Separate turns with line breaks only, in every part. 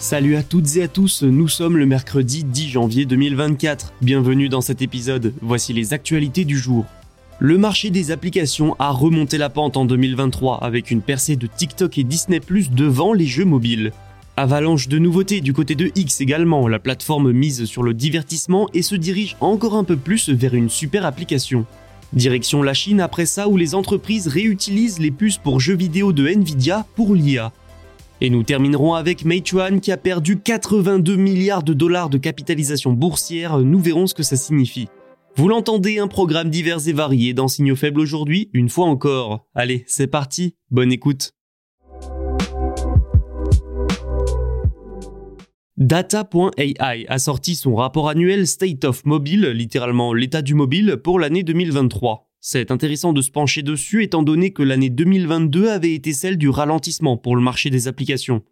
Salut à toutes et à tous, nous sommes le mercredi 10 janvier 2024. Bienvenue dans cet épisode, voici les actualités du jour. Le marché des applications a remonté la pente en 2023 avec une percée de TikTok et Disney devant les jeux mobiles. Avalanche de nouveautés du côté de X également, la plateforme mise sur le divertissement et se dirige encore un peu plus vers une super application. Direction la Chine après ça où les entreprises réutilisent les puces pour jeux vidéo de Nvidia pour l'IA. Et nous terminerons avec Meituan qui a perdu 82 milliards de dollars de capitalisation boursière, nous verrons ce que ça signifie. Vous l'entendez, un programme divers et varié dans Signaux Faibles aujourd'hui, une fois encore. Allez, c'est parti, bonne écoute. Data.ai a sorti son rapport annuel State of Mobile, littéralement l'état du mobile, pour l'année 2023. C'est intéressant de se pencher dessus étant donné que l'année 2022 avait été celle du ralentissement pour le marché des applications.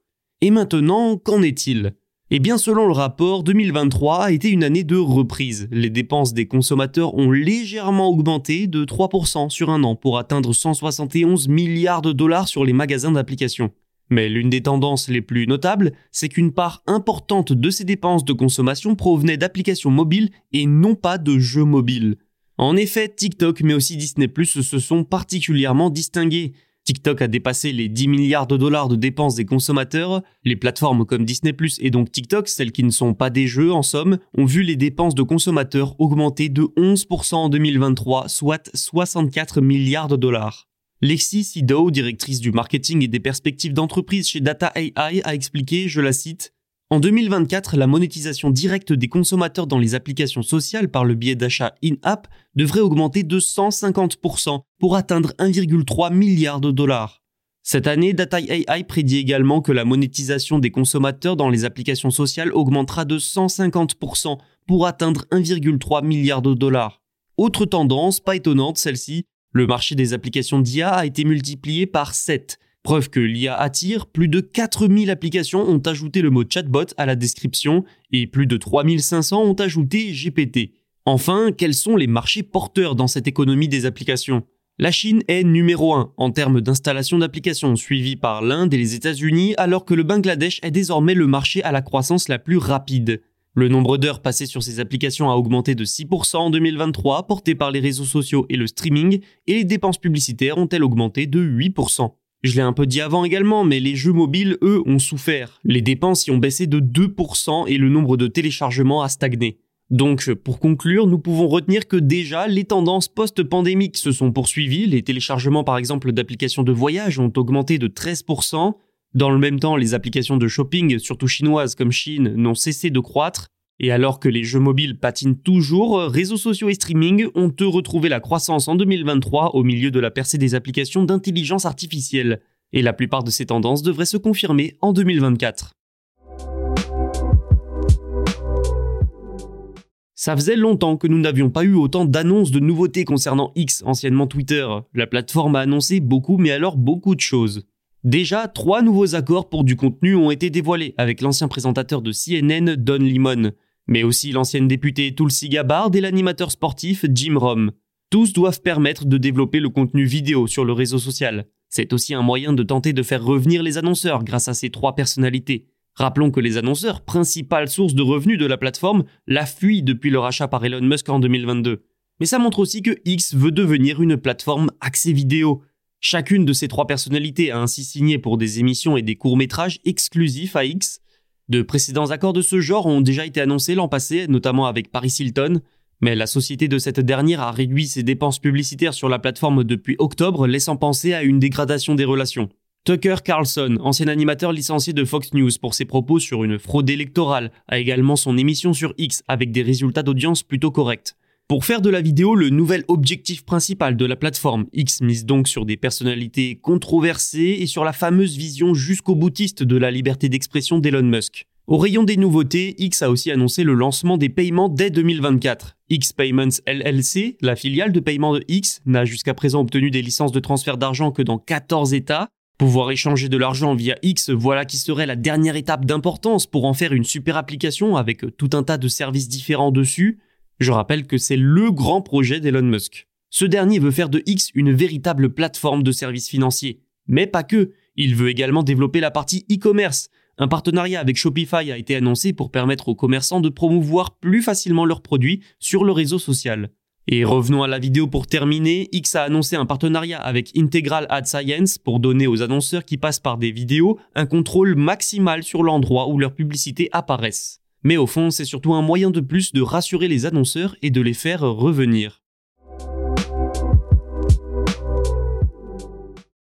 Et maintenant, qu'en est-il? Eh bien selon le rapport, 2023 a été une année de reprise. Les dépenses des consommateurs ont légèrement augmenté de 3% sur un an pour atteindre 171 milliards de dollars sur les magasins d'applications. Mais l'une des tendances les plus notables, c'est qu'une part importante de ces dépenses de consommation provenait d'applications mobiles et non pas de jeux mobiles. En effet, TikTok mais aussi Disney se sont particulièrement distingués. TikTok a dépassé les 10 milliards de dollars de dépenses des consommateurs. Les plateformes comme Disney et donc TikTok, celles qui ne sont pas des jeux en somme, ont vu les dépenses de consommateurs augmenter de 11% en 2023, soit 64 milliards de dollars. Lexi Sido, directrice du marketing et des perspectives d'entreprise chez Data AI, a expliqué, je la cite, en 2024, la monétisation directe des consommateurs dans les applications sociales par le biais d'achats in-app devrait augmenter de 150% pour atteindre 1,3 milliard de dollars. Cette année, Data AI prédit également que la monétisation des consommateurs dans les applications sociales augmentera de 150% pour atteindre 1,3 milliard de dollars. Autre tendance, pas étonnante celle-ci, le marché des applications d'IA a été multiplié par 7 Preuve que l'IA attire, plus de 4000 applications ont ajouté le mot chatbot à la description et plus de 3500 ont ajouté GPT. Enfin, quels sont les marchés porteurs dans cette économie des applications? La Chine est numéro 1 en termes d'installation d'applications, suivi par l'Inde et les États-Unis, alors que le Bangladesh est désormais le marché à la croissance la plus rapide. Le nombre d'heures passées sur ces applications a augmenté de 6% en 2023, porté par les réseaux sociaux et le streaming, et les dépenses publicitaires ont-elles augmenté de 8%. Je l'ai un peu dit avant également, mais les jeux mobiles, eux, ont souffert. Les dépenses y ont baissé de 2% et le nombre de téléchargements a stagné. Donc, pour conclure, nous pouvons retenir que déjà, les tendances post-pandémiques se sont poursuivies. Les téléchargements, par exemple, d'applications de voyage ont augmenté de 13%. Dans le même temps, les applications de shopping, surtout chinoises comme Chine, n'ont cessé de croître. Et alors que les jeux mobiles patinent toujours, réseaux sociaux et streaming ont eux retrouvé la croissance en 2023 au milieu de la percée des applications d'intelligence artificielle. Et la plupart de ces tendances devraient se confirmer en 2024. Ça faisait longtemps que nous n'avions pas eu autant d'annonces de nouveautés concernant X, anciennement Twitter. La plateforme a annoncé beaucoup, mais alors beaucoup de choses. Déjà, trois nouveaux accords pour du contenu ont été dévoilés avec l'ancien présentateur de CNN, Don Lemon mais aussi l'ancienne députée Tulsi Gabbard et l'animateur sportif Jim Rom. Tous doivent permettre de développer le contenu vidéo sur le réseau social. C'est aussi un moyen de tenter de faire revenir les annonceurs grâce à ces trois personnalités. Rappelons que les annonceurs, principale source de revenus de la plateforme, la fuient depuis leur achat par Elon Musk en 2022. Mais ça montre aussi que X veut devenir une plateforme accès vidéo. Chacune de ces trois personnalités a ainsi signé pour des émissions et des courts-métrages exclusifs à X. De précédents accords de ce genre ont déjà été annoncés l'an passé, notamment avec Paris Hilton, mais la société de cette dernière a réduit ses dépenses publicitaires sur la plateforme depuis octobre, laissant penser à une dégradation des relations. Tucker Carlson, ancien animateur licencié de Fox News pour ses propos sur une fraude électorale, a également son émission sur X avec des résultats d'audience plutôt corrects. Pour faire de la vidéo le nouvel objectif principal de la plateforme, X mise donc sur des personnalités controversées et sur la fameuse vision jusqu'au boutiste de la liberté d'expression d'Elon Musk. Au rayon des nouveautés, X a aussi annoncé le lancement des paiements dès 2024. X Payments LLC, la filiale de paiement de X, n'a jusqu'à présent obtenu des licences de transfert d'argent que dans 14 États, Pouvoir échanger de l'argent via X, voilà qui serait la dernière étape d'importance pour en faire une super application avec tout un tas de services différents dessus. Je rappelle que c'est le grand projet d'Elon Musk. Ce dernier veut faire de X une véritable plateforme de services financiers. Mais pas que, il veut également développer la partie e-commerce. Un partenariat avec Shopify a été annoncé pour permettre aux commerçants de promouvoir plus facilement leurs produits sur le réseau social. Et revenons à la vidéo pour terminer. X a annoncé un partenariat avec Integral Ad Science pour donner aux annonceurs qui passent par des vidéos un contrôle maximal sur l'endroit où leurs publicités apparaissent. Mais au fond, c'est surtout un moyen de plus de rassurer les annonceurs et de les faire revenir.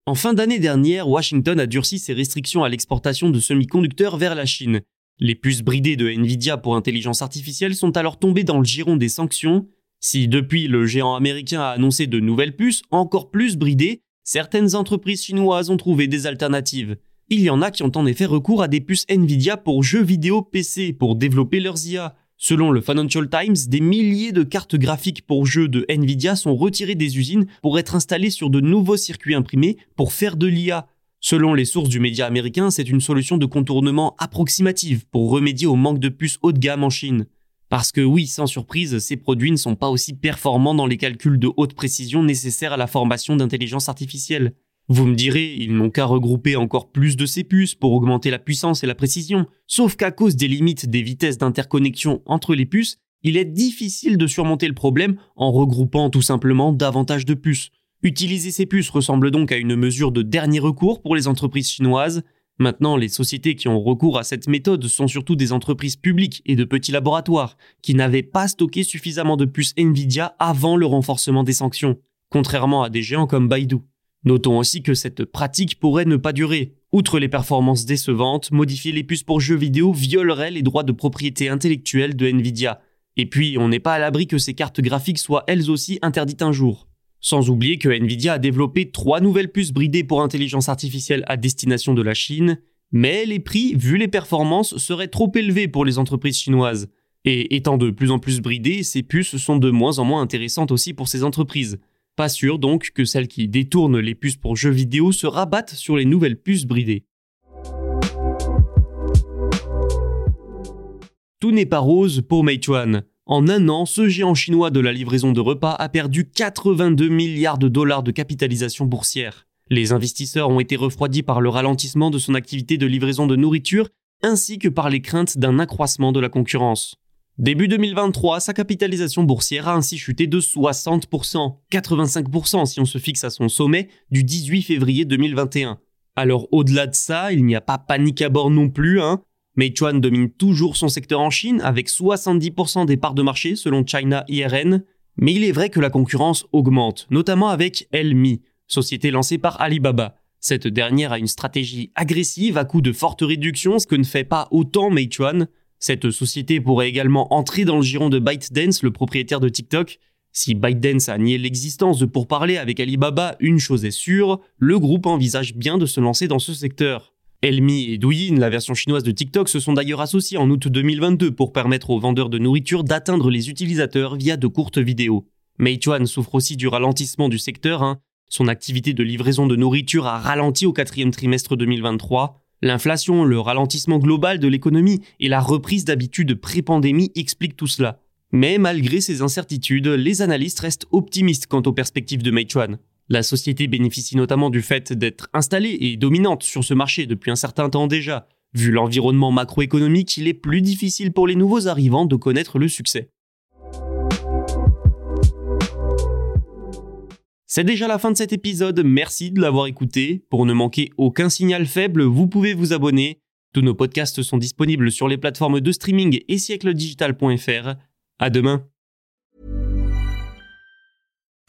En fin d'année dernière, Washington a durci ses restrictions à l'exportation de semi-conducteurs vers la Chine. Les puces bridées de Nvidia pour intelligence artificielle sont alors tombées dans le giron des sanctions, si depuis le géant américain a annoncé de nouvelles puces encore plus bridées, certaines entreprises chinoises ont trouvé des alternatives. Il y en a qui ont en effet recours à des puces Nvidia pour jeux vidéo PC pour développer leurs IA. Selon le Financial Times, des milliers de cartes graphiques pour jeux de Nvidia sont retirées des usines pour être installées sur de nouveaux circuits imprimés pour faire de l'IA. Selon les sources du média américain, c'est une solution de contournement approximative pour remédier au manque de puces haut de gamme en Chine. Parce que oui, sans surprise, ces produits ne sont pas aussi performants dans les calculs de haute précision nécessaires à la formation d'intelligence artificielle. Vous me direz, ils n'ont qu'à regrouper encore plus de ces puces pour augmenter la puissance et la précision, sauf qu'à cause des limites des vitesses d'interconnexion entre les puces, il est difficile de surmonter le problème en regroupant tout simplement davantage de puces. Utiliser ces puces ressemble donc à une mesure de dernier recours pour les entreprises chinoises, Maintenant, les sociétés qui ont recours à cette méthode sont surtout des entreprises publiques et de petits laboratoires qui n'avaient pas stocké suffisamment de puces Nvidia avant le renforcement des sanctions, contrairement à des géants comme Baidu. Notons aussi que cette pratique pourrait ne pas durer. Outre les performances décevantes, modifier les puces pour jeux vidéo violerait les droits de propriété intellectuelle de Nvidia. Et puis, on n'est pas à l'abri que ces cartes graphiques soient elles aussi interdites un jour. Sans oublier que Nvidia a développé trois nouvelles puces bridées pour intelligence artificielle à destination de la Chine, mais les prix, vu les performances, seraient trop élevés pour les entreprises chinoises. Et étant de plus en plus bridées, ces puces sont de moins en moins intéressantes aussi pour ces entreprises. Pas sûr donc que celles qui détournent les puces pour jeux vidéo se rabattent sur les nouvelles puces bridées. Tout n'est pas rose pour Meituan. En un an, ce géant chinois de la livraison de repas a perdu 82 milliards de dollars de capitalisation boursière. Les investisseurs ont été refroidis par le ralentissement de son activité de livraison de nourriture ainsi que par les craintes d'un accroissement de la concurrence. Début 2023, sa capitalisation boursière a ainsi chuté de 60%, 85% si on se fixe à son sommet du 18 février 2021. Alors au-delà de ça, il n'y a pas panique à bord non plus, hein. Meituan domine toujours son secteur en Chine avec 70% des parts de marché selon China IRN, mais il est vrai que la concurrence augmente, notamment avec Elmi, société lancée par Alibaba. Cette dernière a une stratégie agressive à coup de fortes réductions, ce que ne fait pas autant Meituan. Cette société pourrait également entrer dans le giron de ByteDance, le propriétaire de TikTok. Si ByteDance a nié l'existence de pourparlers avec Alibaba, une chose est sûre, le groupe envisage bien de se lancer dans ce secteur. Elmi et Douyin, la version chinoise de TikTok, se sont d'ailleurs associés en août 2022 pour permettre aux vendeurs de nourriture d'atteindre les utilisateurs via de courtes vidéos. Meituan souffre aussi du ralentissement du secteur. Hein. Son activité de livraison de nourriture a ralenti au quatrième trimestre 2023. L'inflation, le ralentissement global de l'économie et la reprise d'habitude pré-pandémie expliquent tout cela. Mais malgré ces incertitudes, les analystes restent optimistes quant aux perspectives de Meituan. La société bénéficie notamment du fait d'être installée et dominante sur ce marché depuis un certain temps déjà. Vu l'environnement macroéconomique, il est plus difficile pour les nouveaux arrivants de connaître le succès. C'est déjà la fin de cet épisode, merci de l'avoir écouté. Pour ne manquer aucun signal faible, vous pouvez vous abonner. Tous nos podcasts sont disponibles sur les plateformes de streaming et siècledigital.fr. À demain.